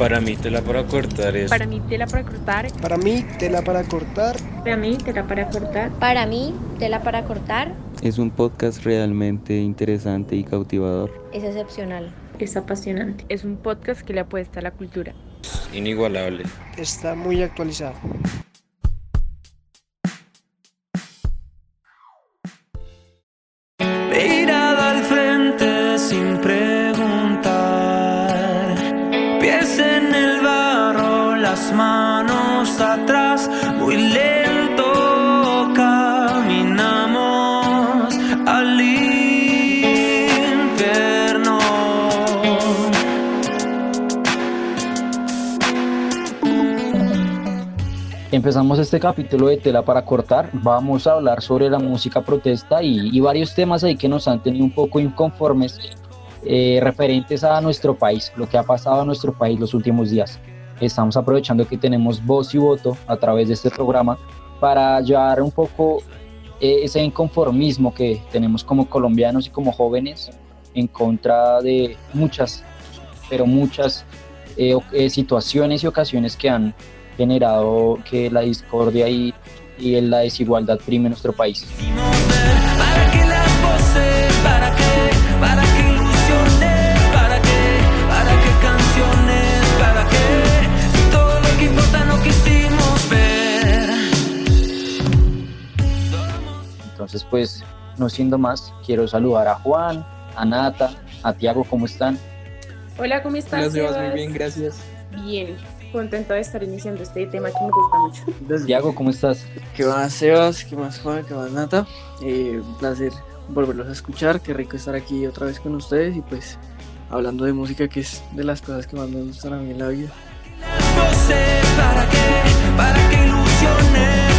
Para mí tela para cortar es... Para mí tela para cortar. Para mí tela para cortar. Para mí tela para cortar. Para mí tela para cortar. Es un podcast realmente interesante y cautivador. Es excepcional. Es apasionante. Es un podcast que le apuesta a la cultura. Inigualable. Está muy actualizado. Empezamos este capítulo de Tela para Cortar. Vamos a hablar sobre la música protesta y, y varios temas ahí que nos han tenido un poco inconformes eh, referentes a nuestro país, lo que ha pasado a nuestro país los últimos días. Estamos aprovechando que tenemos voz y voto a través de este programa para llevar un poco eh, ese inconformismo que tenemos como colombianos y como jóvenes en contra de muchas, pero muchas eh, eh, situaciones y ocasiones que han generado que la discordia y, y la desigualdad prime en nuestro país. Entonces, pues, no siendo más, quiero saludar a Juan, a Nata, a Tiago, ¿cómo están? Hola, ¿cómo estás? Hola, Sebas, muy bien, gracias. Bien, contento de estar iniciando este tema que me gusta mucho. Tiago, ¿cómo estás? ¿Qué más, Sebas? ¿Qué más, Juan? ¿Qué más, Nata? Eh, un placer volverlos a escuchar. Qué rico estar aquí otra vez con ustedes y pues hablando de música, que es de las cosas que más me gustan a mí en la vida. Las voces, para que, para que ilusiones,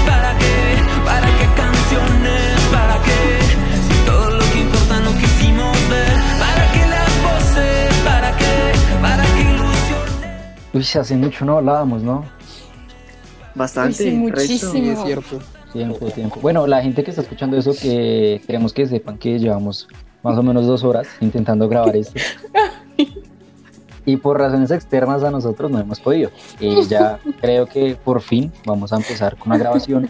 Uy, hace mucho no hablábamos, ¿no? Bastante. Uy, sí, muchísimo. Sí, es cierto. Tiempo, tiempo. Bueno, la gente que está escuchando eso, que queremos que sepan que llevamos más o menos dos horas intentando grabar esto. Y por razones externas a nosotros no hemos podido. Y ya creo que por fin vamos a empezar con la grabación.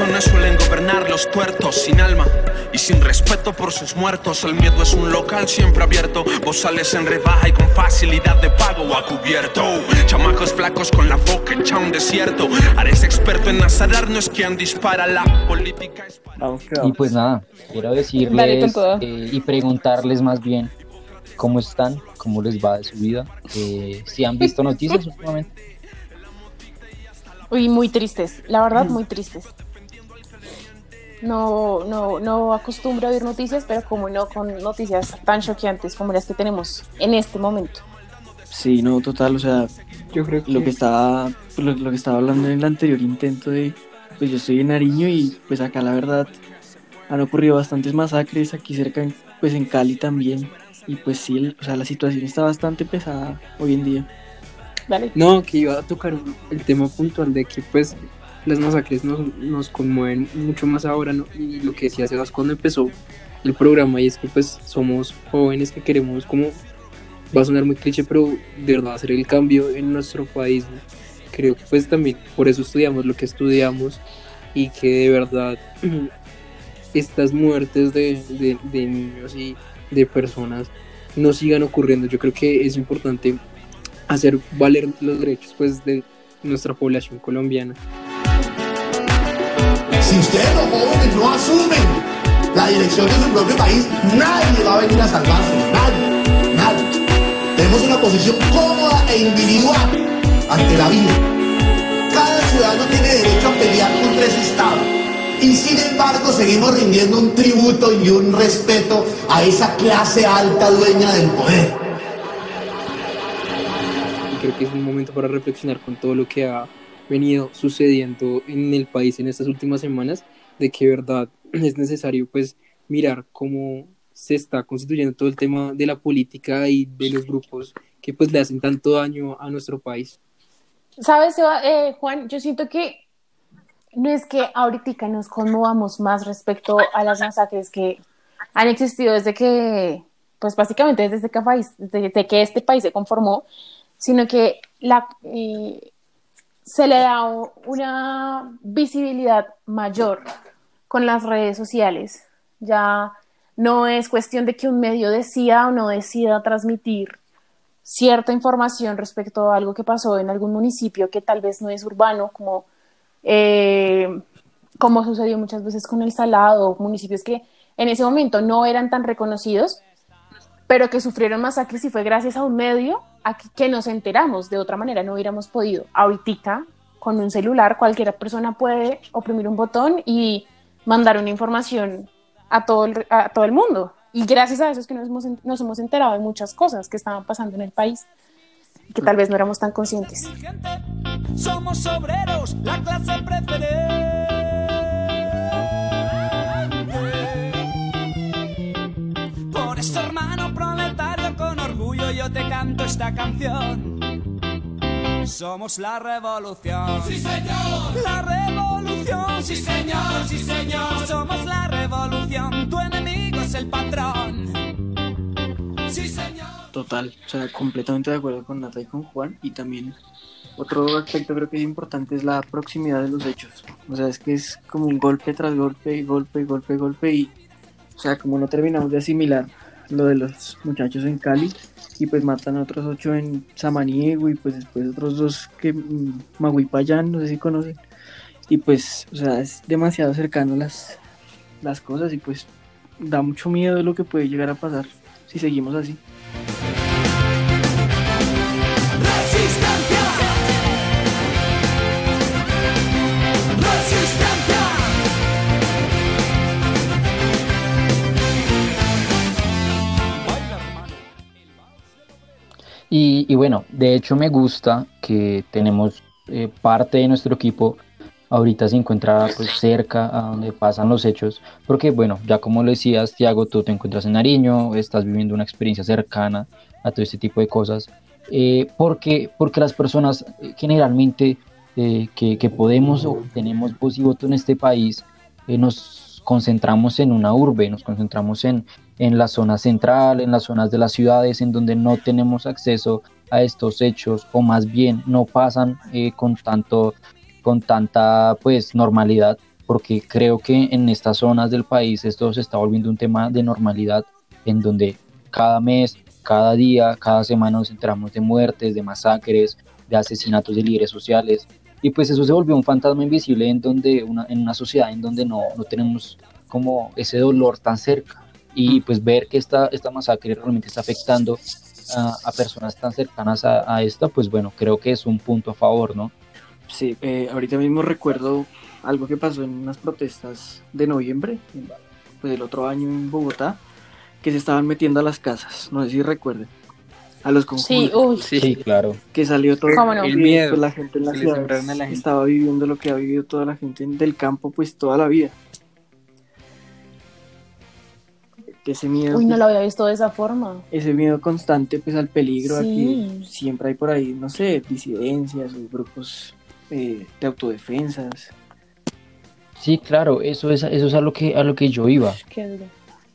Corazones suelen gobernar los tuertos sin alma y sin respeto por sus muertos. El miedo es un local siempre abierto. Vos sales en rebaja y con facilidad de pago o a cubierto. Chamacos flacos con la boca hecha un desierto. Ares experto en azarar, no es quien dispara la política. Y pues nada, quiero decirles eh, y preguntarles más bien cómo están, cómo les va de su vida, eh, si han visto noticias últimamente. Uy, muy tristes, la verdad, muy tristes. No, no, no acostumbro a ver noticias, pero como no con noticias tan choqueantes como las que tenemos en este momento. Sí, no, total, o sea, Yo creo que, lo que estaba lo, lo que estaba hablando en el anterior intento de pues yo estoy en Nariño y pues acá la verdad han ocurrido bastantes masacres aquí cerca pues en Cali también y pues sí el- o sea la situación está bastante pesada hoy en día Dale. No, que iba a tocar el tema puntual de que pues las masacres nos, conmueven mucho más ahora. Y lo que decía Sebas cuando empezó el programa y es que pues somos jóvenes que queremos como, va a sonar muy cliché, pero de verdad hacer el cambio en nuestro país. Creo que pues también por eso estudiamos lo que estudiamos y que de verdad estas muertes de, de- de niños y de personas no sigan ocurriendo. Yo creo que es importante hacer valer los derechos pues de nuestra población colombiana. Si ustedes los jóvenes no asumen la dirección de su propio país, nadie va a venir a salvarse. Nadie, nadie. Tenemos una posición cómoda e individual ante la vida. Cada ciudadano tiene derecho a pelear contra ese Estado. Y sin embargo seguimos rindiendo un tributo y un respeto a esa clase alta dueña del poder. Creo que es un momento para reflexionar con todo lo que ha venido sucediendo en el país en estas últimas semanas, de que verdad es necesario pues mirar cómo se está constituyendo todo el tema de la política y de los grupos que pues le hacen tanto daño a nuestro país. ¿Sabes, eh, Juan? Yo siento que no es que ahorita nos conmovamos más respecto a las masacres que han existido desde que, pues básicamente desde que, desde que este país se conformó, sino que la, eh, se le da una visibilidad mayor con las redes sociales. Ya no es cuestión de que un medio decida o no decida transmitir cierta información respecto a algo que pasó en algún municipio que tal vez no es urbano, como, eh, como sucedió muchas veces con el Salado, municipios que en ese momento no eran tan reconocidos, pero que sufrieron masacres y fue gracias a un medio a que, nos enteramos, de otra manera no hubiéramos podido. Ahorita, con un celular, cualquier persona puede oprimir un botón y mandar una información a todo el, a todo el mundo. Y gracias a eso es que nos hemos, nos hemos enterado de muchas cosas que estaban pasando en el país que tal vez no éramos tan conscientes. Somos obreros, la clase preferente. Por eso, hermano yo te canto esta canción. Somos la revolución. Sí, señor. La revolución. Sí, señor, sí, señor. Somos la revolución. Tu enemigo es el patrón. Sí, señor. Total, o sea, completamente de acuerdo con Nata y con Juan. Y también otro aspecto creo que es importante es la proximidad de los hechos. O sea, es que es como un golpe tras golpe y golpe y golpe y golpe. Y, o sea, como no terminamos de asimilar lo de los muchachos en Cali y pues matan a otros ocho en Samaniego y pues después otros dos que mm, Maguipayán, no sé si conocen. Y pues, o sea, es demasiado cercano las, las cosas y pues da mucho miedo de lo que puede llegar a pasar si seguimos así. Bueno, de hecho me gusta que tenemos eh, parte de nuestro equipo ahorita se encuentra pues, cerca a donde pasan los hechos, porque bueno, ya como lo decías, Tiago, tú te encuentras en Nariño, estás viviendo una experiencia cercana a todo este tipo de cosas, eh, porque, porque las personas eh, generalmente que, que, podemos o tenemos voz y voto en este país, nos concentramos en una urbe, nos concentramos en, en la zona central, en las zonas de las ciudades en donde no tenemos acceso a estos hechos o más bien no pasan eh, con tanto con tanta pues normalidad porque creo que en estas zonas del país esto se está volviendo un tema de normalidad en donde cada mes, cada día, cada semana nos enteramos de muertes, de masacres, de asesinatos de líderes sociales y pues eso se volvió un fantasma invisible en donde una, en una sociedad en donde no, no tenemos como ese dolor tan cerca y pues ver que esta, esta masacre realmente está afectando a, personas tan cercanas a, a, esta, pues bueno, creo que es un punto a favor, ¿no? Sí, eh, ahorita mismo recuerdo algo que pasó en unas protestas de noviembre, pues el otro año en Bogotá, que se estaban metiendo a las casas, no sé si recuerden. A los conjuntos. Sí, sí, claro. Que salió todo el miedo. Pues la gente en la ciudad estaba viviendo lo que ha vivido toda la gente del campo, pues toda la vida. Ese miedo. Uy, no lo había visto de esa forma. Ese miedo constante, pues al peligro, aquí siempre hay por ahí, no sé, disidencias o grupos eh, de autodefensas. Sí, claro, eso es, eso es a lo que a lo que yo iba.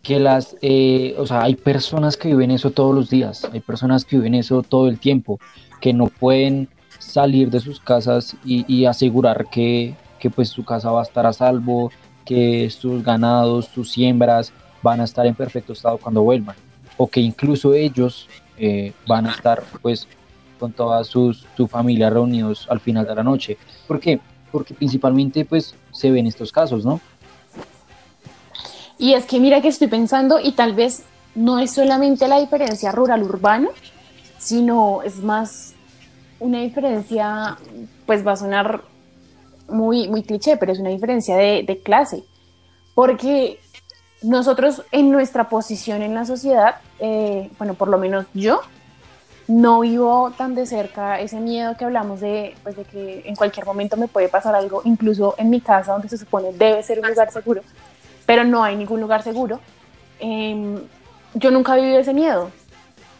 Que las, eh, o sea, hay personas que viven eso todos los días, hay personas que viven eso todo el tiempo, que no pueden salir de sus casas y, y asegurar que, que pues su casa va a estar a salvo, que sus ganados, sus siembras, van a estar en perfecto estado cuando vuelvan, o que incluso ellos eh, van a estar pues con toda sus, su familia reunidos al final de la noche. ¿Por qué? Porque principalmente pues se ven estos casos, ¿no? Y es que mira que estoy pensando y tal vez no es solamente la diferencia rural-urbano, sino es más una diferencia, pues va a sonar muy, muy cliché, pero es una diferencia de clase. Porque nosotros en nuestra posición en la sociedad, eh, bueno, por lo menos yo, no vivo tan de cerca ese miedo que hablamos de, pues, de que en cualquier momento me puede pasar algo, incluso en mi casa, donde se supone debe ser un lugar seguro, pero no hay ningún lugar seguro. Em, yo nunca vivido ese miedo,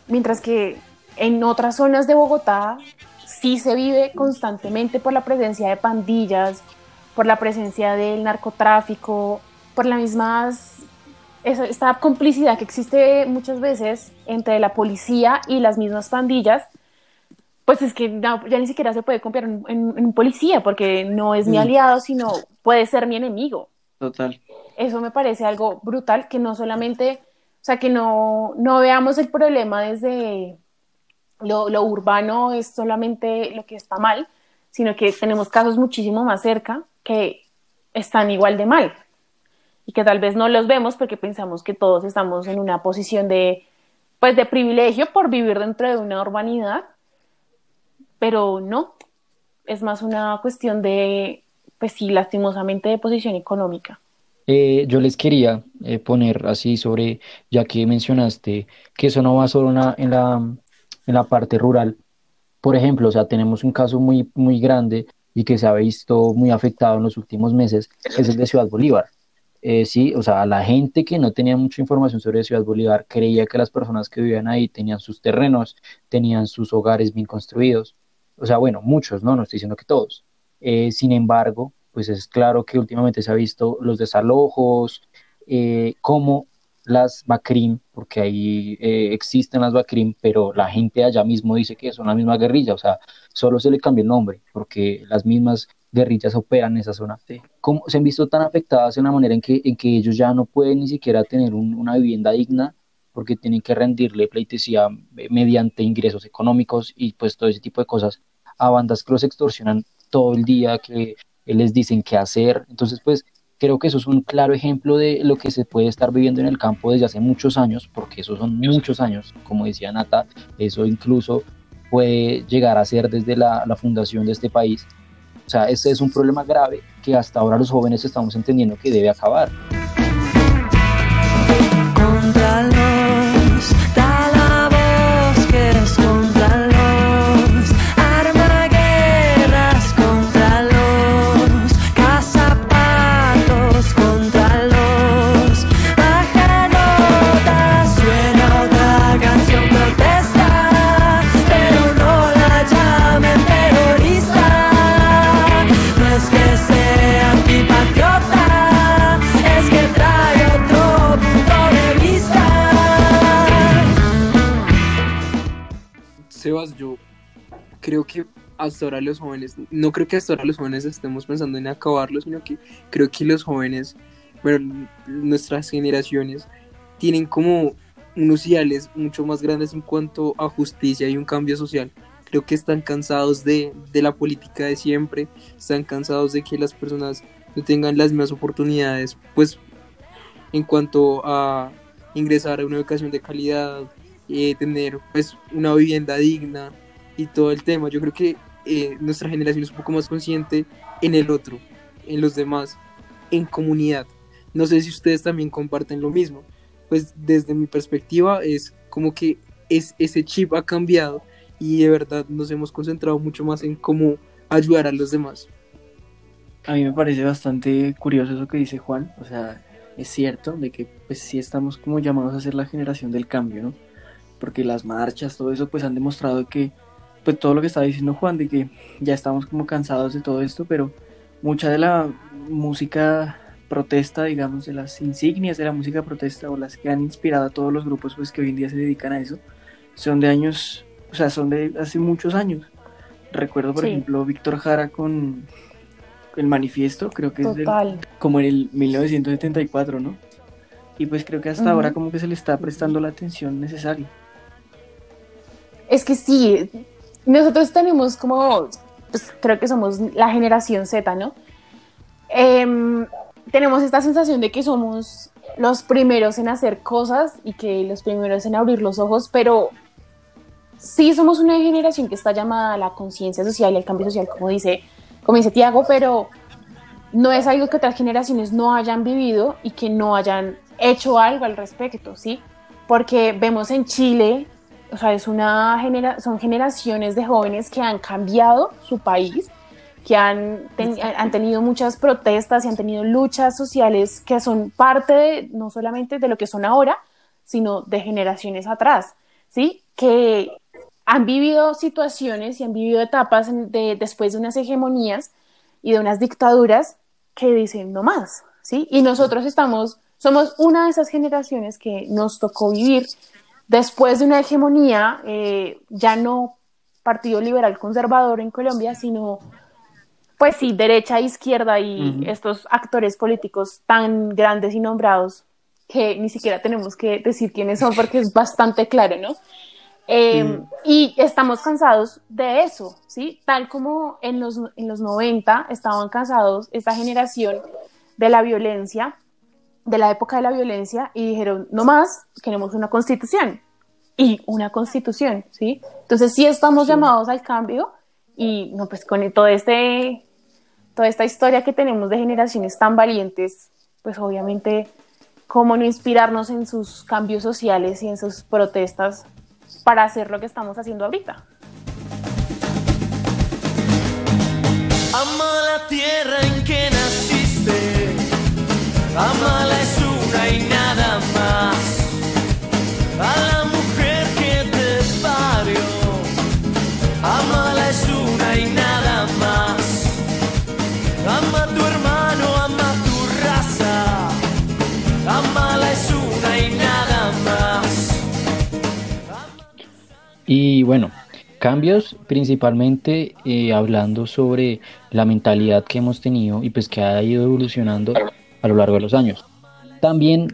mientras que en otras zonas de Bogotá sí se vive constantemente por la presencia de pandillas, por la presencia del narcotráfico, por la mismas, esta complicidad que existe muchas veces entre la policía y las mismas pandillas, pues es que ya ni siquiera se puede confiar en, un policía porque no es mi mm. aliado, sino puede ser mi enemigo. Total. Eso me parece algo brutal, que no solamente, o sea, que no, no veamos el problema desde lo, lo urbano es solamente lo que está mal, sino que tenemos casos muchísimo más cerca que están igual de mal y que tal vez no los vemos porque pensamos que todos estamos en una posición de pues de privilegio por vivir dentro de una urbanidad, pero no, es más una cuestión de pues sí, lastimosamente de posición económica. Eh, yo les quería eh, poner así sobre, ya que mencionaste que eso no va solo en la, en la parte rural. Por ejemplo, o sea, tenemos un caso muy, muy grande y que se ha visto muy afectado en los últimos meses, es el de Ciudad Bolívar. Eh, sí, o sea, la gente que no tenía mucha información sobre Ciudad Bolívar creía que las personas que vivían ahí tenían sus terrenos, tenían sus hogares bien construidos. O sea, bueno, muchos, ¿no? No estoy diciendo que todos. Eh, sin embargo, pues es claro que últimamente se ha visto los desalojos, eh, cómo las BACRIM, porque ahí eh, existen las BACRIM, pero la gente allá mismo dice que son la misma guerrilla, o sea, solo se le cambia el nombre, porque las mismas guerrillas operan en esa zona. ¿Cómo se han visto tan afectadas en la manera en que, en que ellos ya no pueden ni siquiera tener una vivienda digna? porque tienen que rendirle pleitesía eh, mediante ingresos económicos y pues todo ese tipo de cosas a bandas que los extorsionan todo el día, que les dicen qué hacer. Entonces, pues Creo que eso es un claro ejemplo de lo que se puede estar viviendo en el campo desde hace muchos años, porque esos son muchos años, como decía Nata, eso incluso puede llegar a ser desde la, fundación de este país. O sea, ese es un problema grave que hasta ahora los jóvenes estamos entendiendo que debe acabar. Yo creo que hasta ahora los jóvenes, no creo que hasta ahora los jóvenes estemos pensando en acabarlo, sino que creo que los jóvenes, bueno, nuestras generaciones, tienen como unos ideales mucho más grandes en cuanto a justicia y un cambio social. Creo que están cansados de, de la política de siempre, están cansados de que las personas no tengan las mismas oportunidades, pues en cuanto a ingresar a una educación de calidad, eh, tener pues una vivienda digna y todo el tema. Yo creo que eh, nuestra generación es un poco más consciente en el otro, en los demás, en comunidad. No sé si ustedes también comparten lo mismo. Pues desde mi perspectiva es como que es, ese chip ha cambiado y de verdad nos hemos concentrado mucho más en cómo ayudar a los demás. A mí me parece bastante curioso eso que dice Juan, o sea, es cierto de que pues sí estamos como llamados a ser la generación del cambio, ¿no? Porque las marchas, todo eso, pues han demostrado que, pues todo lo que estaba diciendo Juan, de que ya estamos como cansados de todo esto, pero mucha de la música protesta, digamos, de las insignias de la música protesta o las que han inspirado a todos los grupos pues que hoy en día se dedican a eso, son de años, o sea, son de hace muchos años. Recuerdo, por ejemplo, Víctor Jara con el manifiesto, creo que es como en el 1974, ¿no? Y pues creo que hasta ahora como que se le está prestando la atención necesaria. Es que sí, nosotros tenemos como, pues creo que somos la generación Z, ¿no? Em, tenemos esta sensación de que somos los primeros en hacer cosas y que los primeros en abrir los ojos, pero sí somos una generación que está llamada a la conciencia social y al cambio social, como dice, como dice Tiago, pero no es algo que otras generaciones no hayan vivido y que no hayan hecho algo al respecto, ¿sí? Porque vemos en Chile o sea, es una genera son generaciones de jóvenes que han cambiado su país, que han, han tenido muchas protestas y han tenido luchas sociales que son parte de, no solamente de lo que son ahora, sino de generaciones atrás, ¿sí? Que han vivido situaciones y han vivido etapas de, después de unas hegemonías y de unas dictaduras que dicen no más, ¿sí? Y nosotros estamos, somos una de esas generaciones que nos tocó vivir después de una hegemonía, eh, ya no partido liberal conservador en Colombia, sino pues sí, derecha, izquierda y estos actores políticos tan grandes y nombrados que ni siquiera tenemos que decir quiénes son porque es bastante claro, ¿no? Eh, y estamos cansados de eso, ¿sí? Tal como en los, en los 90 estaban cansados esta generación de la violencia, de la época de la violencia, y dijeron, no más, queremos una constitución. Y una constitución, ¿sí? Entonces sí estamos llamados al cambio y no, pues con todo este, toda esta historia que tenemos de generaciones tan valientes, pues obviamente, ¿cómo no inspirarnos en sus cambios sociales y en sus protestas para hacer lo que estamos haciendo ahorita. Ama la tierra en que amala es una y nada más. A la mujer que te parió, amala es una y nada más. Ama tu hermano, ama tu raza, amala es una y nada más. Y bueno, cambios principalmente eh, hablando sobre la mentalidad que hemos tenido y pues que ha ido evolucionando a lo largo de los años. También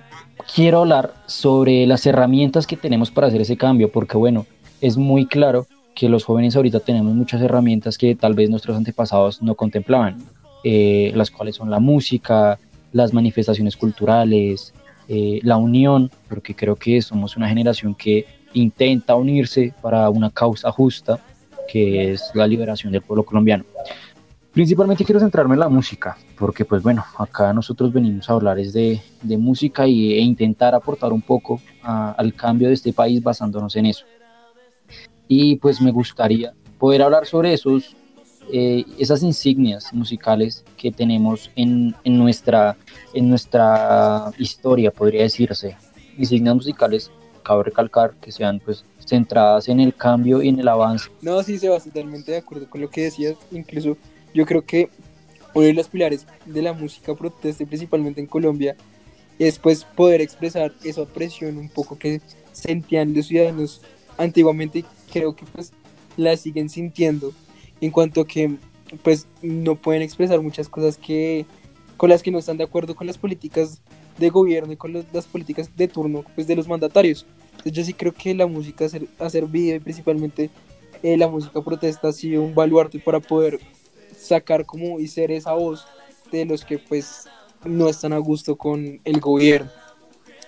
quiero hablar sobre las herramientas que tenemos para hacer ese cambio, porque bueno, es muy claro que los jóvenes ahorita tenemos muchas herramientas que tal vez nuestros antepasados no contemplaban, eh, las cuales son la música, las manifestaciones culturales, eh, la unión, porque creo que somos una generación que intenta unirse para una causa justa, que es la liberación del pueblo colombiano. Principalmente quiero centrarme en la música, porque pues bueno, acá nosotros venimos a hablar es de, música y, e intentar aportar un poco al cambio de este país basándonos en eso. Y pues me gustaría poder hablar sobre esos, eh, esas insignias musicales que tenemos en, en, nuestra, en nuestra historia, podría decirse. Insignias musicales cabe recalcar que sean pues centradas en el cambio y en el avance. No, sí, Sebas, totalmente de acuerdo con lo que decías. Incluso yo creo que uno de los pilares de la música protesta, principalmente en Colombia, es pues poder expresar esa presión un poco que sentían los ciudadanos antiguamente creo que pues la siguen sintiendo en cuanto que pues no pueden expresar muchas cosas que con las que no están de acuerdo con las políticas de gobierno y con las políticas de turno pues, de los mandatarios. Entonces yo sí creo que la música ha servido y principalmente eh, la música protesta ha sido un baluarte para poder sacar como y ser esa voz de los que pues no están a gusto con el gobierno.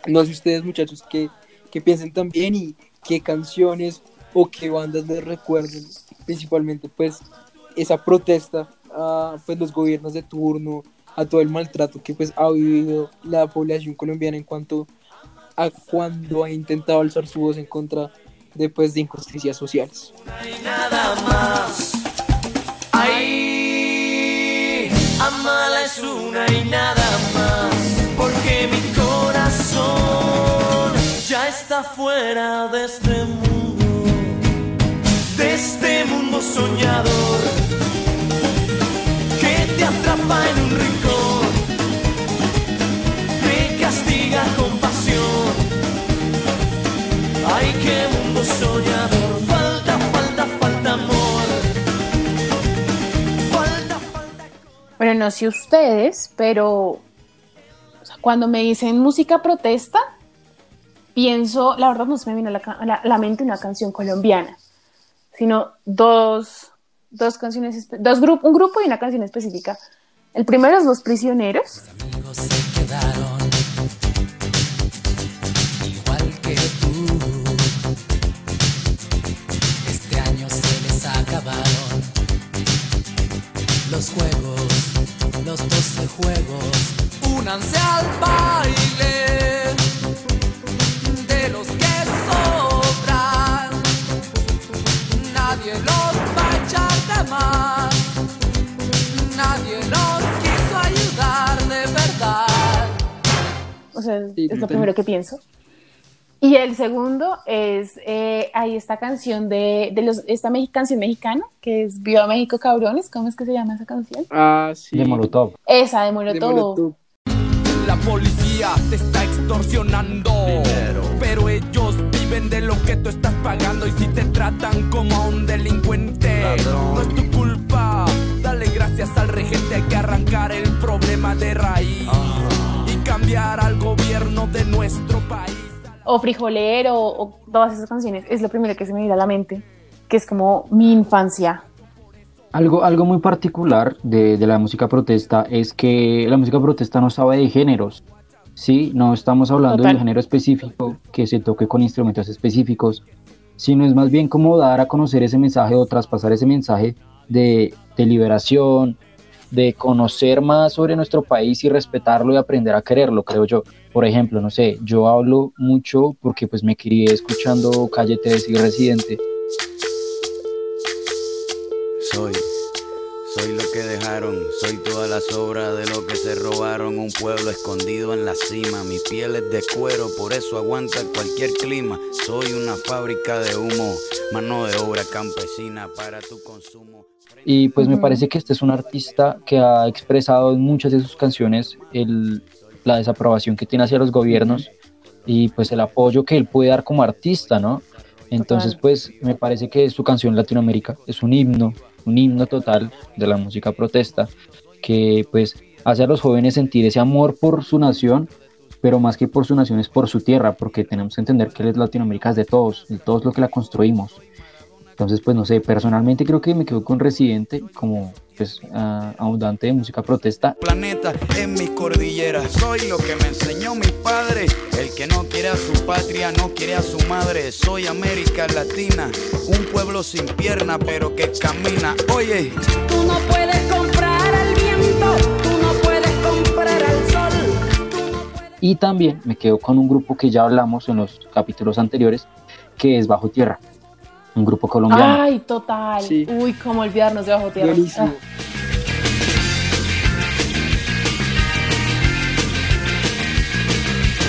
No sé ustedes muchachos que, que piensen también y qué canciones o qué bandas les recuerden principalmente pues esa protesta a pues los gobiernos de turno, a todo el maltrato que pues ha vivido la población colombiana en cuanto a cuando ha intentado alzar su voz en contra de, pues, de injusticias sociales. Amala es una y nada más. Porque mi corazón ya está fuera de este mundo, de este mundo soñador que te atrapa en un rincón, te castiga con pasión. Ay, qué mundo soñador, No sé ustedes, pero cuando me dicen música protesta, pienso, la verdad no se me vino a la, la- la mente una canción colombiana, sino dos, dos canciones, dos grupos, un grupo y una canción específica. El primero es Los Prisioneros. Doce juegos. Únanse al baile de los que sobran. Nadie los va a echar de más. Nadie los quiso ayudar de verdad. O sea, es lo primero que pienso. Y el segundo es, eh, hay esta canción de, de los, esta me- canción mexicana, que es Viva México Cabrones, ¿cómo es que se llama esa canción? Ah, sí. De Molotov. Esa de Molotov. La policía te está extorsionando. Pero ellos viven de lo que tú estás pagando. Y si te tratan como a un delincuente, no es tu culpa. Dale gracias al regente. Hay que arrancar el problema de raíz. Y cambiar al gobierno de nuestro país. O Frijolero, o todas esas canciones, es lo primero que se me viene a la mente, que es como mi infancia. Algo, algo muy particular de, de la música protesta es que la música protesta no sabe de géneros, ¿sí? No estamos hablando de Total. un género específico que se toque con instrumentos específicos, sino es más bien como dar a conocer ese mensaje o traspasar ese mensaje de, de liberación, de conocer más sobre nuestro país y respetarlo y aprender a quererlo, creo yo. Por ejemplo, no sé, yo hablo mucho porque pues me crié escuchando Calle 13 y Residente. Soy, soy lo que dejaron, soy toda la sobra de lo que se robaron. Un pueblo escondido en la cima, mi piel es de cuero, por eso aguanta cualquier clima. Soy una fábrica de humo, mano de obra campesina para tu consumo. Y pues me parece que este es un artista que ha expresado en muchas de sus canciones el- la desaprobación que tiene hacia los gobiernos y pues el apoyo que él puede dar como artista, ¿no? Entonces pues me parece que su canción Latinoamérica es un himno, un himno total de la música protesta que pues hace a los jóvenes sentir ese amor por su nación, pero más que por su nación es por su tierra, porque tenemos que entender que Latinoamérica es de todos, de todos los que la construimos. Entonces, pues no sé, personalmente creo que me quedo con Residente como pues ah, abundante de música protesta. Planeta en mis cordilleras, soy lo que me enseñó mi padre. El que no quiere a su patria, no quiere a su madre. Soy América Latina, un pueblo sin pierna, pero que camina. Oye, Tú no puedes comprar al viento, tú no puedes comprar al sol. Y también me quedo con un grupo que ya hablamos en los capítulos anteriores, que es Bajo Tierra, un grupo colombiano. Ay, total. Uy, cómo olvidarnos de Bajo Tierra. Buenísimo. Ah.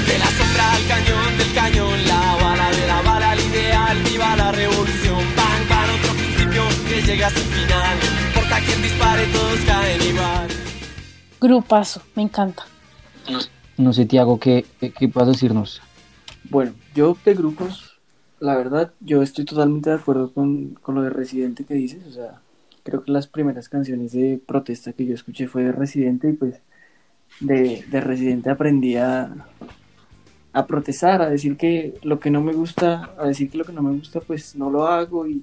De la sombra al cañón, del cañón, la bala de la bala, al ideal, viva la revolución. Van para otro principio que llega a su final. No importa quién dispare, todos caen igual. Grupazo, me encanta. No sé, Tiago, ¿qué, qué, qué a decirnos? Bueno, yo de grupos, la verdad, yo estoy totalmente de acuerdo con, con lo de Residente que dices. O sea, creo que las primeras canciones de protesta que yo escuché fue de Residente y pues de, de Residente aprendí a, a protestar, a decir que lo que no me gusta, a decir que lo que no me gusta pues no lo hago y,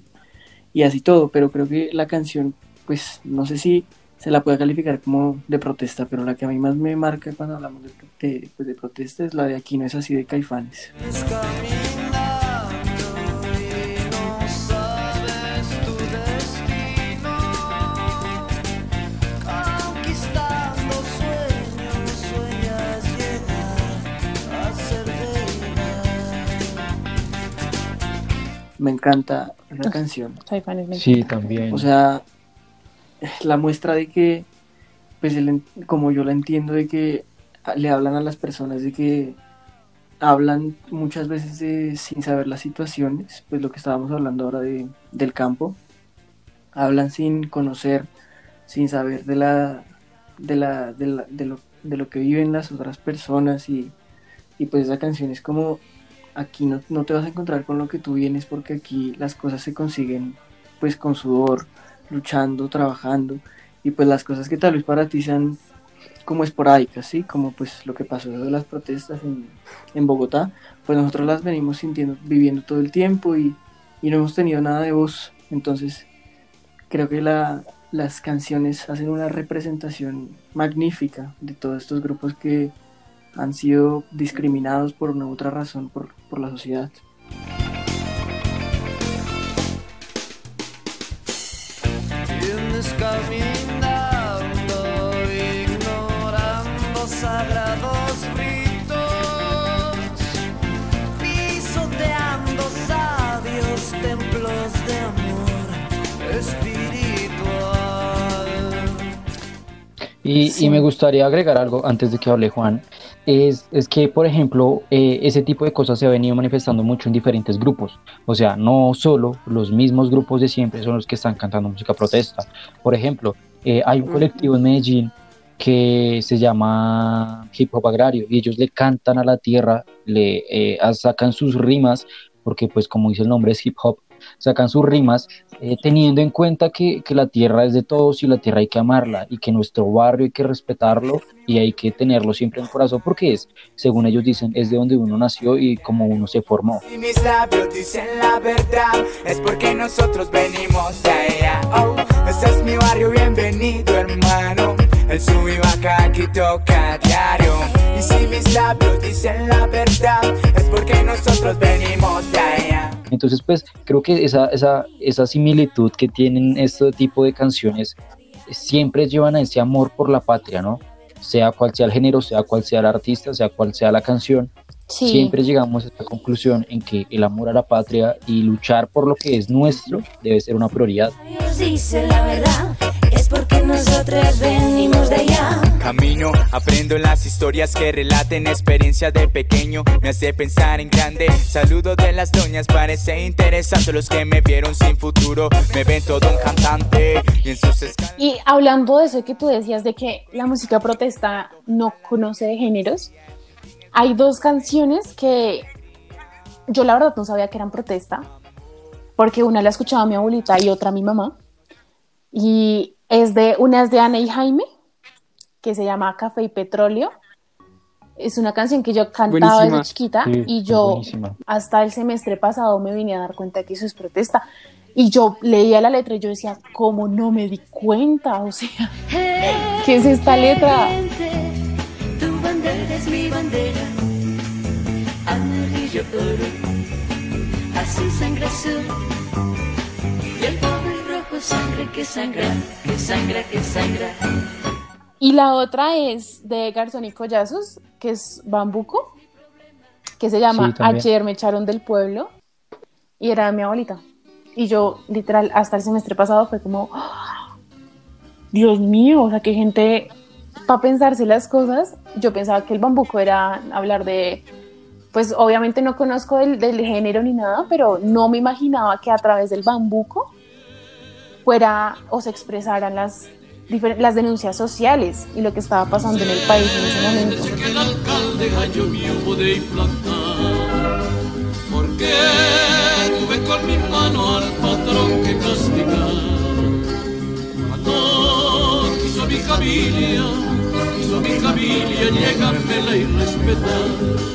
y así todo. Pero creo que la canción, pues no sé si se la puede calificar como de protesta, pero la que a mí más me marca cuando hablamos de, de, pues, de protesta es la de Aquí no es así de Caifanes. Me encanta la canción. Sí, también. O sea, la muestra de que, pues como yo la entiendo, de que le hablan a las personas, de que hablan muchas veces de, sin saber las situaciones, pues lo que estábamos hablando ahora de, del campo, hablan sin conocer, sin saber de la, de la, de la- de lo, de lo que viven las otras personas y, y pues esa canción es como aquí no, no te vas a encontrar con lo que tú vienes porque aquí las cosas se consiguen pues con sudor, luchando, trabajando y pues las cosas que tal vez para ti sean como esporádicas, ¿sí? Como pues lo que pasó de las protestas en, en Bogotá, pues nosotros las venimos sintiendo, viviendo todo el tiempo y, y no hemos tenido nada de voz, entonces creo que la, las canciones hacen una representación magnífica de todos estos grupos que han sido discriminados por una u otra razón por, por la sociedad. Vienes caminando, ignorando sagrados ritos, pisoteando sabios templos de amor espiritual. Y, Sí. y me gustaría agregar algo antes de que hable Juan, es, es que, por ejemplo, eh, ese tipo de cosas se ha venido manifestando mucho en diferentes grupos. O sea, no solo los mismos grupos de siempre son los que están cantando música protesta. Por ejemplo, eh, hay un colectivo en Medellín que se llama Hip Hop Agrario y ellos le cantan a la tierra, le eh, sacan sus rimas, porque pues como dice el nombre es hip hop, sacan sus rimas eh, teniendo en cuenta que, que, la tierra es de todos y la tierra hay que amarla y que nuestro barrio hay que respetarlo y hay que tenerlo siempre en el corazón porque es, según ellos dicen, es de donde uno nació y como uno se formó. Y mis labios dicen la verdad, es porque nosotros venimos de allá. Oh, ese es mi barrio, bienvenido hermano. El sub y baja aquí toca diario. Y si mis labios dicen la verdad, es porque nosotros venimos de allá. Entonces, pues creo que esa, esa, esa similitud que tienen este tipo de canciones siempre llevan a ese amor por la patria, ¿no? Sea cual sea el género, sea cual sea el artista, sea cual sea la canción, Sí. siempre llegamos a esta conclusión en que el amor a la patria y luchar por lo que es nuestro debe ser una prioridad. Dios dice la verdad, porque nosotros venimos de allá. Camino, aprendo las historias que relaten experiencias de pequeño. Me hace pensar en grande. Saludo de las doñas, parece interesante. Los que me vieron sin futuro me ven todo un cantante. Y en sus escalas. Y hablando de eso que tú decías de que la música protesta no conoce de géneros, hay dos canciones que yo la verdad no sabía que eran protesta, porque una la escuchaba mi abuelita y otra mi mamá. Y es de, una es de Ana y Jaime, que se llama Café y Petróleo. Es una canción que yo cantaba Buenísima. desde chiquita Sí, y yo buenísima. hasta el semestre pasado me vine a dar cuenta que eso es protesta. Y yo leía la letra y yo decía, ¿cómo no me di cuenta? O sea, ¿qué es esta letra? Tu bandera es mi bandera, amarillo oro, azul sangre azul, y el sangre que sangra, que sangra, que sangra. Y la otra es de Garzón y Collazos, que es Bambuco, que se llama Sí. Ayer me echaron del pueblo, y era de mi abuelita. Y yo, literal, hasta el semestre pasado fue como, ¡Ah! Dios mío, o sea, qué gente, para pensarse las cosas, yo pensaba que el bambuco era hablar de, pues obviamente no conozco del, del género ni nada, pero no me imaginaba que a través del bambuco fuera o se expresaran las, las denuncias sociales y lo que estaba pasando en el país en ese momento. que el alcalde gallo mío pude implantar. Porque tuve con mi mano al patrón que castigar. Cuando quiso mi familia, quiso mi familia llegármela y respetar.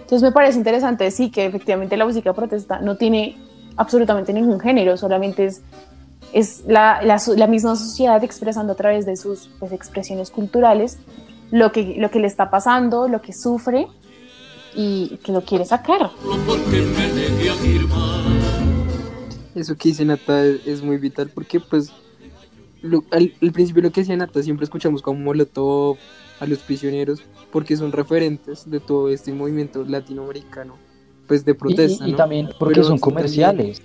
Entonces me parece interesante, sí, que efectivamente la música protesta no tiene absolutamente ningún género, solamente es, es la, la misma sociedad expresando a través de sus pues, expresiones culturales lo que, lo que le está pasando, lo que sufre y que lo quiere sacar. Eso que dice Nata es, muy vital porque pues al principio lo que decía Nata siempre escuchamos como Molotov a los prisioneros porque son referentes de todo este movimiento latinoamericano pues de protesta y ¿no? también porque Pero son también- comerciales.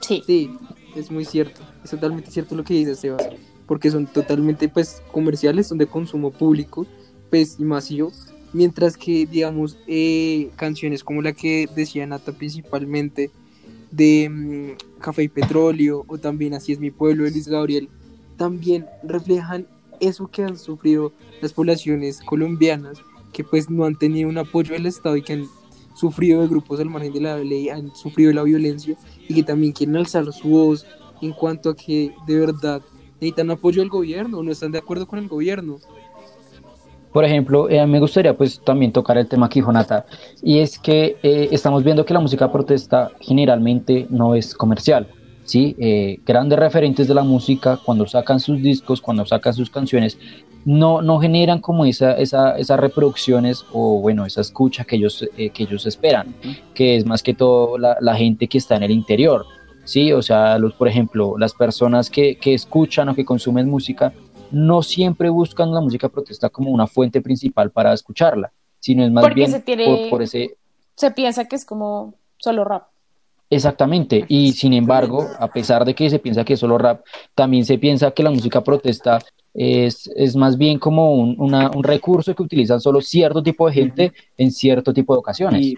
Sí. Sí, es muy cierto, es totalmente cierto lo que dices Sebas, porque son totalmente pues comerciales, son de consumo público, pues y masivo, mientras que digamos eh, canciones como la que decía Nata principalmente de mm, Café y Petróleo o también Así es mi pueblo de Luis Gabriel, también reflejan eso que han sufrido las poblaciones colombianas que pues no han tenido un apoyo del Estado y que han sufrido de grupos al margen de la ley, han sufrido la violencia y que también quieren alzar su voz en cuanto a que de verdad necesitan apoyo del gobierno, no están de acuerdo con el gobierno. Por ejemplo, eh, me gustaría pues también tocar el tema que dijo Nata, y es que eh, estamos viendo que la música protesta generalmente no es comercial, ¿sí? Eh, grandes referentes de la música cuando sacan sus discos, cuando sacan sus canciones, no, no generan como esa, esa, esas reproducciones o bueno, esa escucha que ellos, eh, que ellos esperan, que es más que todo la, la gente que está en el interior, ¿sí? O sea, los, por ejemplo, las personas que, que escuchan o que consumen música no siempre buscan la música protesta como una fuente principal para escucharla, sino es más Porque bien se tiene- por, por ese... Se piensa que es como solo rap. Exactamente, y sin embargo, a pesar de que se piensa que es solo rap, también se piensa que la música protesta es, es más bien como un, una- un recurso que utilizan solo cierto tipo de gente en cierto tipo de ocasiones.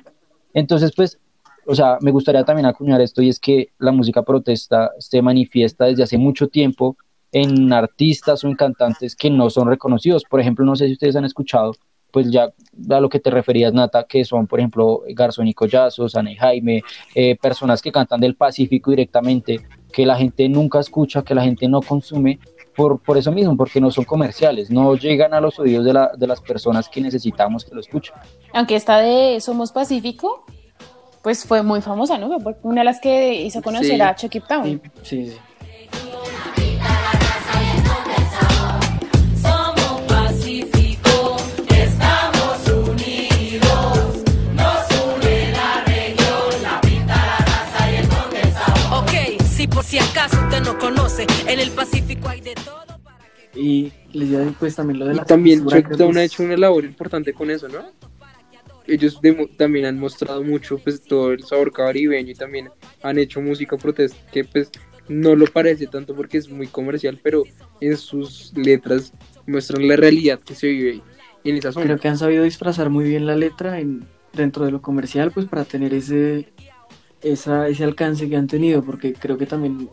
Entonces, pues, o sea, me gustaría también acuñar esto y es que la música protesta se manifiesta desde hace mucho tiempo en artistas o en cantantes que no son reconocidos. Por ejemplo, no sé si ustedes han escuchado, pues ya a lo que te referías, Nata, que son, por ejemplo, Garzón y Collazo, Sana y Jaime, eh, personas que cantan del Pacífico directamente, que la gente nunca escucha, que la gente no consume, por, por eso mismo, porque no son comerciales, no llegan a los oídos de, la, de las personas que necesitamos que lo escuchen. Aunque esta de Somos Pacífico, pues fue muy famosa, ¿no? Una de las que hizo conocer Sí. a Chucky Town. Sí, sí. No conoce, en el Pacífico hay de todo. Y les digo pues también lo de Y la también Checkdown ha hecho una labor importante con eso, ¿no? Ellos también han mostrado mucho pues todo el sabor caribeño y también han hecho música protesta que pues no lo parece tanto porque es muy comercial, pero en sus letras muestran la realidad que se vive en esa zona. Creo que han sabido disfrazar muy bien la letra en, dentro de lo comercial, pues para tener ese, esa, ese alcance que han tenido, porque creo que también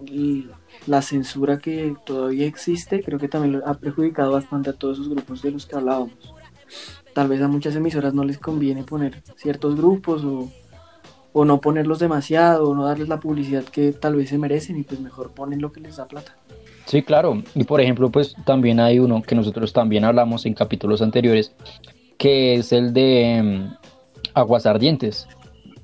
la censura que todavía existe, creo que también ha perjudicado bastante a todos esos grupos de los que hablábamos. Tal vez a muchas emisoras no les conviene poner ciertos grupos o, o no ponerlos demasiado, o no darles la publicidad que tal vez se merecen y pues mejor ponen lo que les da plata. Sí, claro. Y por ejemplo, pues también hay uno que nosotros también hablamos en capítulos anteriores, que es el de mm, Aguas Ardientes.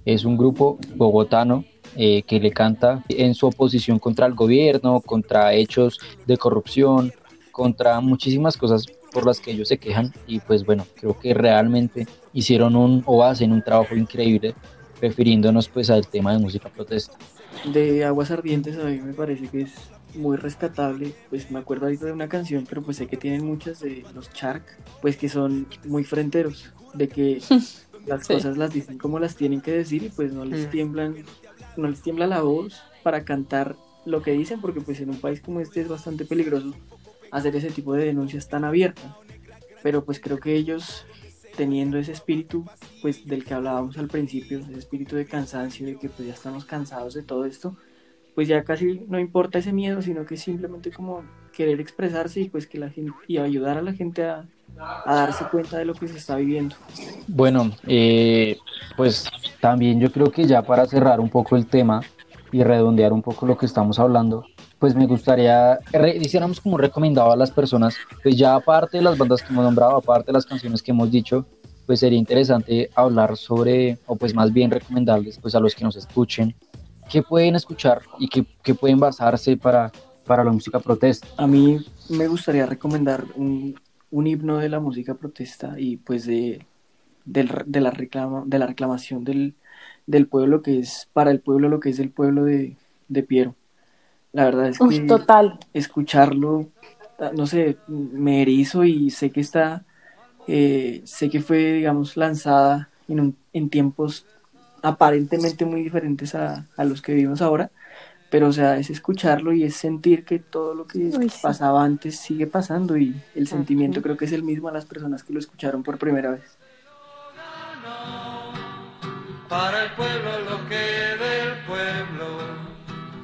Es un grupo bogotano eh, que le canta en su oposición contra el gobierno, contra hechos de corrupción, contra muchísimas cosas por las que ellos se quejan. Y pues bueno, creo que realmente hicieron un o hacen un trabajo increíble refiriéndonos pues al tema de música protesta. de Aguas Ardientes a mí me parece que es muy rescatable, pues me acuerdo ahorita de una canción, pero pues sé que tienen muchas de los Shark, pues que son muy fronteros, de que las Sí. cosas las dicen como las tienen que decir y pues no les Mm. tiemblan, no les tiembla la voz para cantar lo que dicen, porque pues en un país como este es bastante peligroso hacer ese tipo de denuncias tan abiertas. Pero pues creo que ellos teniendo ese espíritu pues del que hablábamos al principio, ese espíritu de cansancio, de que pues ya estamos cansados de todo esto, pues ya casi no importa ese miedo, sino que simplemente como querer expresarse y pues que la gente y ayudar a la gente a, a darse cuenta de lo que se está viviendo. Bueno, eh, pues también yo creo que ya para cerrar un poco el tema y redondear un poco lo que estamos hablando, pues me gustaría, hiciéramos como recomendado a las personas, pues ya aparte de las bandas que hemos nombrado, aparte de las canciones que hemos dicho, pues sería interesante hablar sobre, o pues más bien recomendarles pues a los que nos escuchen, qué pueden escuchar y qué, qué pueden basarse para, para la música protesta. A mí me gustaría recomendar un, un himno de la música protesta y pues de, de, la, reclama, de la reclamación del, del pueblo que es para el pueblo lo que es el pueblo de, de Piero. La verdad es Uy, que total. escucharlo, ah, no sé, me erizo y sé que está, eh, sé que fue, digamos, lanzada en, un- en tiempos aparentemente muy diferentes a, a los que vivimos ahora, pero o sea, es escucharlo y es sentir que todo lo que Uy, sí. pasaba antes sigue pasando y el sentimiento creo que es el mismo a las personas que lo escucharon por primera vez. Para el pueblo lo que del pueblo,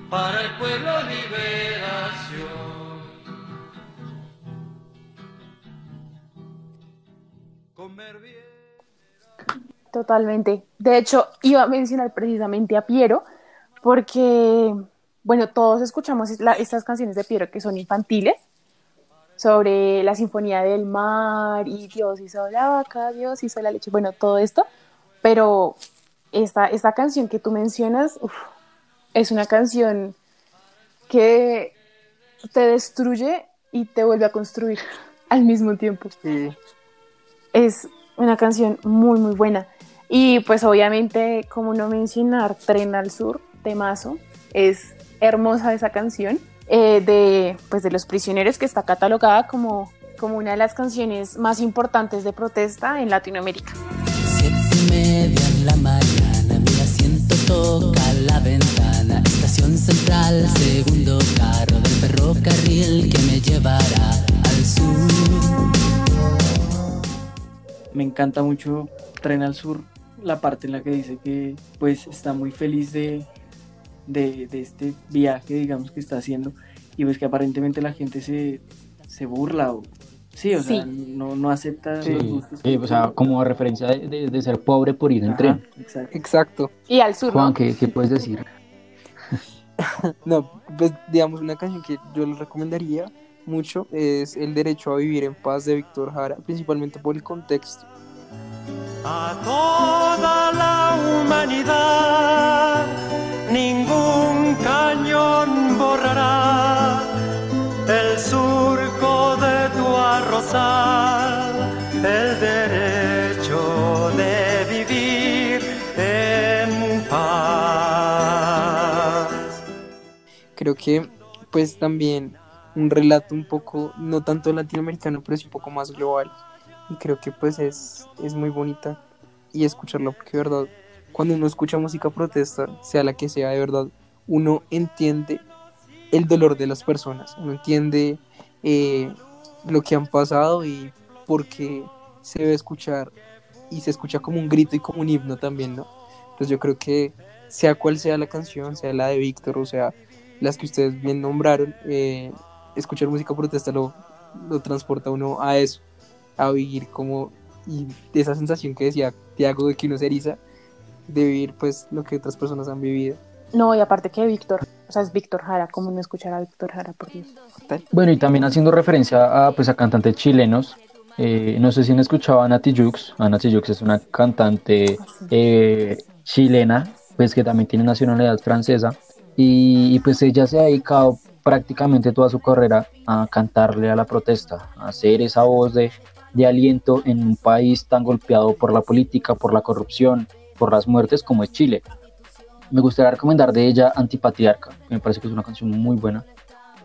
para el pueblo liberación. Comer bien. Totalmente. De hecho, iba a mencionar precisamente a Piero, porque, bueno, todos escuchamos la- estas canciones de Piero que son infantiles, sobre la sinfonía del mar y Dios hizo la vaca, Dios hizo la leche, bueno, todo esto, pero esta, esta canción que tú mencionas uf, es una canción que te destruye y te vuelve a construir al mismo tiempo. Es una canción muy, muy buena. Y pues obviamente, como no mencionar Tren al Sur, temazo, es hermosa esa canción eh, de, pues, de Los Prisioneros que está catalogada como, como una de las canciones más importantes de protesta en Latinoamérica. Siete y media en la mañana, mi asiento toca la ventana. Estación central, segundo carro del ferrocarril que me llevará al del sur. Me encanta mucho Tren al Sur, la parte en la que dice que pues está muy feliz de, de, de este viaje, digamos, que está haciendo y pues que aparentemente la gente se, se burla o sí, o sea, no, no acepta Sí, los gustos. sí, o sea, como referencia de, de- de ser pobre por ir en Ajá, tren. Exacto. Exacto. Y al sur, Juan, ¿no? ¿qué, qué puedes decir? No, pues digamos una canción que yo les recomendaría mucho es El Derecho a Vivir en Paz de Víctor Jara, principalmente por el contexto. A toda la humanidad, Creo que pues también un relato un poco, no tanto latinoamericano, pero sí un poco más global. Y creo que pues es, es muy bonita y escucharlo porque de verdad, cuando uno escucha música protesta, sea la que sea de verdad, uno entiende el dolor de las personas, uno entiende eh, lo que han pasado y por qué se debe escuchar y se escucha como un grito y como un himno también, ¿no? Pues yo creo que sea cual sea la canción, sea la de Víctor o sea las que ustedes bien nombraron, eh, escuchar música protesta lo, lo transporta uno a eso, a vivir como, y esa sensación que decía Tiago de que uno se eriza, de vivir pues lo que otras personas han vivido. No, y aparte que Víctor, o sea, es Víctor Jara, ¿cómo no escuchar a Víctor Jara, por Dios? Bueno, y también haciendo referencia a, pues, a cantantes chilenos, eh, no sé si han escuchado a Nati Jux. A Nati Jux es una cantante eh, chilena, pues que también tiene nacionalidad francesa. Y, pues ella se ha dedicado prácticamente toda su carrera a cantarle a la protesta, a hacer esa voz de, de aliento en un país tan golpeado por la política, por la corrupción, por las muertes como es Chile. Me gustaría recomendar de ella Antipatriarca, que me parece que es una canción muy buena.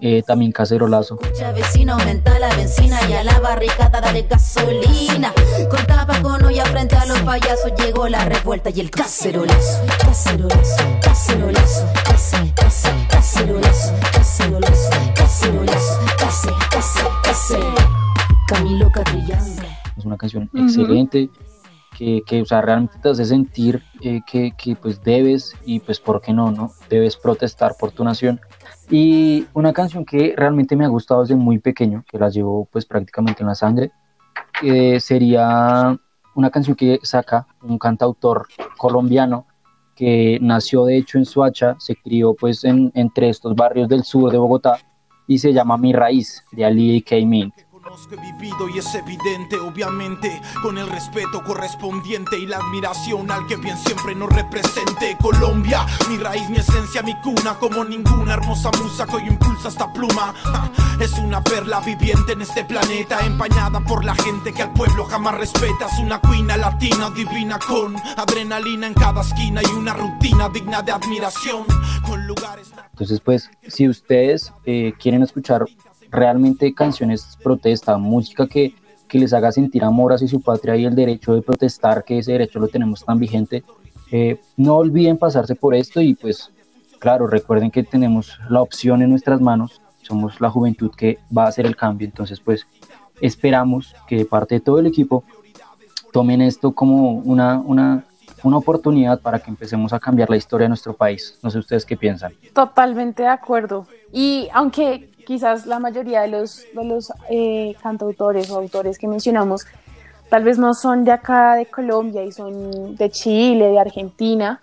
Eh, también Cacerolazo. Escucha vecino, aumenta la benzina y a la barricada dale gasolina. Contaba con olla frente a los payasos, llegó la revuelta y el cacerolazo. Cacerolazo, cacerolazo, case, case, cacerolazo, cacerolazo, cacerolazo, case, case, case. Camilo Catrillanza. Es una canción excelente que, que o sea, realmente te hace sentir eh, que, que, pues debes y pues por qué no, ¿no? Debes protestar por tu nación. Y una canción que realmente me ha gustado desde muy pequeño, que la llevo pues prácticamente en la sangre, eh, sería una canción que saca un cantautor colombiano que nació de hecho en Soacha, se crió pues en, entre estos barrios del sur de Bogotá y se llama Mi Raíz de Ali K. Mint. Conozco, he vivido y es evidente, obviamente, con el respeto correspondiente y la admiración al que bien siempre nos represente. Colombia, mi raíz, mi esencia, mi cuna, como ninguna hermosa musa que hoy impulsa esta pluma. Es una perla viviente en este planeta, empañada por la gente que al pueblo jamás respeta. Es una cuina latina divina con adrenalina en cada esquina y una rutina digna de admiración. Con lugares. Entonces, pues, si ustedes eh, quieren escuchar realmente canciones protesta, música que, que les haga sentir amor hacia su patria y el derecho de protestar, que ese derecho lo tenemos tan vigente, eh, no olviden pasarse por esto y pues, claro, recuerden que tenemos la opción en nuestras manos, somos la juventud que va a hacer el cambio, entonces pues esperamos que parte de todo el equipo tomen esto como una, una, una oportunidad para que empecemos a cambiar la historia de nuestro país. No sé ustedes qué piensan. Totalmente de acuerdo. Y aunque quizás la mayoría de los, de los eh, cantautores o autores que mencionamos tal vez no son de acá de Colombia y son de Chile, de Argentina,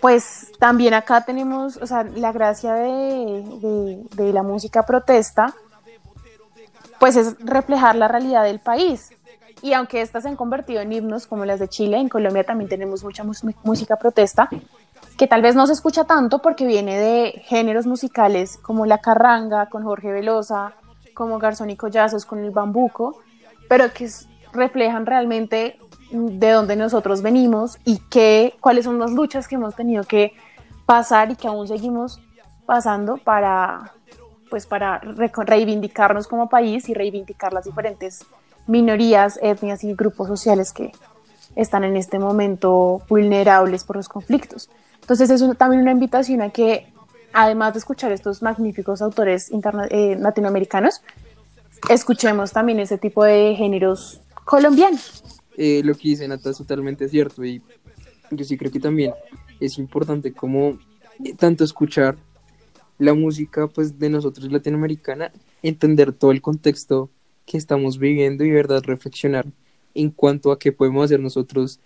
pues también acá tenemos, o sea, la gracia de, de- la música protesta, pues es reflejar la realidad del país. Y aunque estas se han convertido en himnos como las de Chile, en Colombia también tenemos mucha música protesta, que tal vez no se escucha tanto porque viene de géneros musicales como la carranga con Jorge Velosa, como Garzón y Collazos con el bambuco, pero que reflejan realmente de dónde nosotros venimos y qué, cuáles son las luchas que hemos tenido que pasar y que aún seguimos pasando para, pues para reivindicarnos como país y reivindicar las diferentes minorías, etnias y grupos sociales que están en este momento vulnerables por los conflictos. Entonces es también una invitación a que, además de escuchar estos magníficos autores eh, latinoamericanos, escuchemos también ese tipo de géneros colombianos. Eh, lo que dice Nata es totalmente cierto y yo sí creo que también es importante como eh, tanto escuchar la música pues de nosotros latinoamericana, entender todo el contexto que estamos viviendo y verdad reflexionar en cuanto a qué podemos hacer nosotros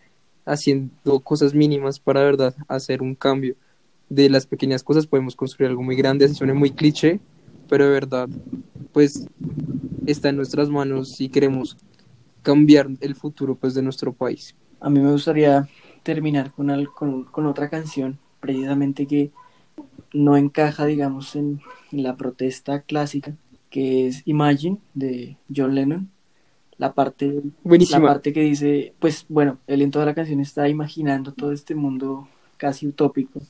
haciendo cosas mínimas para verdad hacer un cambio. De las pequeñas cosas podemos construir algo muy grande, así suena muy cliché, pero de verdad pues está en nuestras manos si queremos cambiar el futuro pues de nuestro país. A mí me gustaría terminar con, con, con otra canción precisamente que no encaja, digamos, en, la protesta clásica, que es Imagine de John Lennon. La parte, la parte que dice, pues bueno, él en toda la canción está imaginando todo este mundo casi utópico.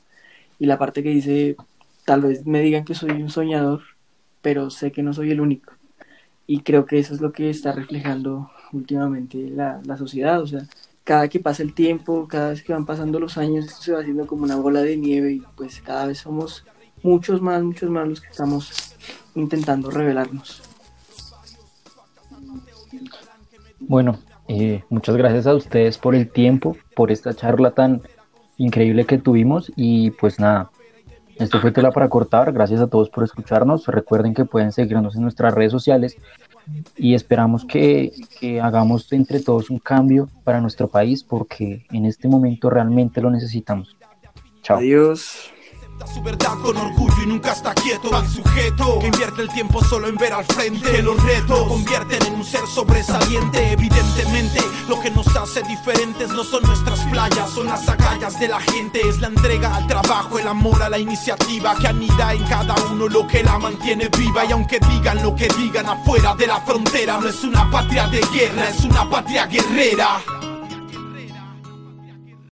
Y la parte que dice, tal vez me digan que soy un soñador, pero sé que no soy el único. Y creo que eso es lo que está reflejando últimamente la, la sociedad. O sea, cada que pasa el tiempo, cada vez que van pasando los años, esto se va haciendo como una bola de nieve y pues cada vez somos muchos más, muchos más los que estamos intentando revelarnos. Bueno, eh, muchas gracias a ustedes por el tiempo, por esta charla tan increíble que tuvimos y pues nada, esto fue Tela para Cortar, gracias a todos por escucharnos, recuerden que pueden seguirnos en nuestras redes sociales y esperamos que, que, hagamos entre todos un cambio para nuestro país porque en este momento realmente lo necesitamos. Chao. Adiós su verdad con orgullo y nunca está quieto. Al sujeto que invierte el tiempo solo en ver al frente. Que los retos convierten en un ser sobresaliente. Evidentemente lo que nos hace diferentes no son nuestras playas son las agallas de la gente. Es la entrega al trabajo el amor a la iniciativa que anida en cada uno lo que la mantiene viva. Y aunque digan lo que digan afuera de la frontera no es una patria de guerra es una patria guerrera